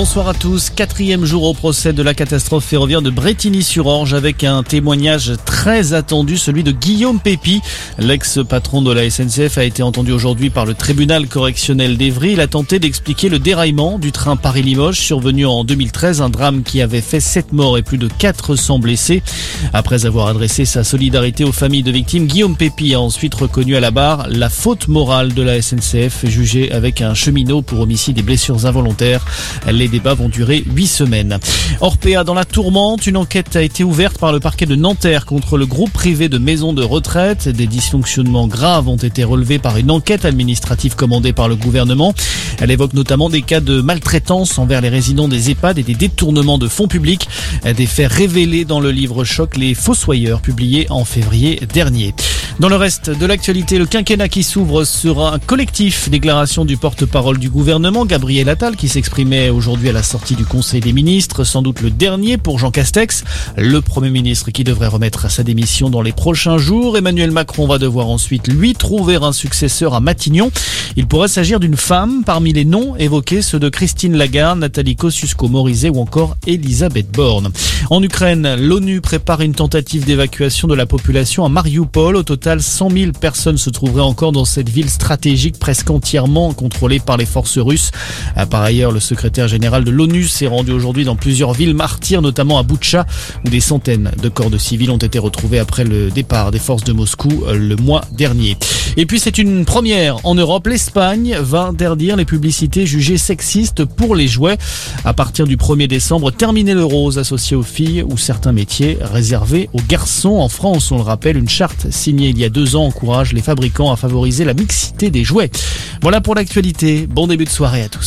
Bonsoir à tous. Quatrième jour au procès de la catastrophe ferroviaire de Bretigny-sur-Orge avec un témoignage très attendu, celui de Guillaume Pépi. L'ex-patron de la SNCF a été entendu aujourd'hui par le tribunal correctionnel d'Evry. Il a tenté d'expliquer le déraillement du train Paris-Limoges survenu en 2013, un drame qui avait fait 7 morts et plus de 400 blessés. Après avoir adressé sa solidarité aux familles de victimes, Guillaume Pépi a ensuite reconnu à la barre la faute morale de la SNCF jugée avec un cheminot pour homicide et blessures involontaires. Les débats vont durer huit semaines. Orpea dans la tourmente, une enquête a été ouverte par le parquet de Nanterre contre le groupe privé de maisons de retraite. Des dysfonctionnements graves ont été relevés par une enquête administrative commandée par le gouvernement. Elle évoque notamment des cas de maltraitance envers les résidents des EHPAD et des détournements de fonds publics. Des faits révélés dans le livre choc Les Fossoyeurs publié en février dernier. Dans le reste de l'actualité, le quinquennat qui s'ouvre sera un collectif. Déclaration du porte-parole du gouvernement, Gabriel Attal, qui s'exprimait aujourd'hui à la sortie du Conseil des ministres, sans doute le dernier pour Jean Castex, le Premier ministre qui devrait remettre sa démission dans les prochains jours. Emmanuel Macron va devoir ensuite lui trouver un successeur à Matignon. Il pourrait s'agir d'une femme parmi les noms évoqués, ceux de Christine Lagarde, Nathalie Kosciusko-Morizet ou encore Elisabeth Borne. En Ukraine, l'ONU prépare une tentative d'évacuation de la population à Mariupol. Au total, 100 000 personnes se trouveraient encore dans cette ville stratégique presque entièrement contrôlée par les forces russes. Euh, par ailleurs, le secrétaire général de l'ONU s'est rendu aujourd'hui dans plusieurs villes martyrs, notamment à Boutcha, où des centaines de corps de civils ont été retrouvés après le départ des forces de Moscou euh, le mois dernier. Et puis c'est une première en Europe. L'Espagne va interdire les publicités jugées sexistes pour les jouets. À partir du 1er décembre, terminer le rose associé aux filles ou certains métiers réservés aux garçons. En France, on le rappelle, une charte signée il y a deux ans encourage les fabricants à favoriser la mixité des jouets. Voilà pour l'actualité. Bon début de soirée à tous.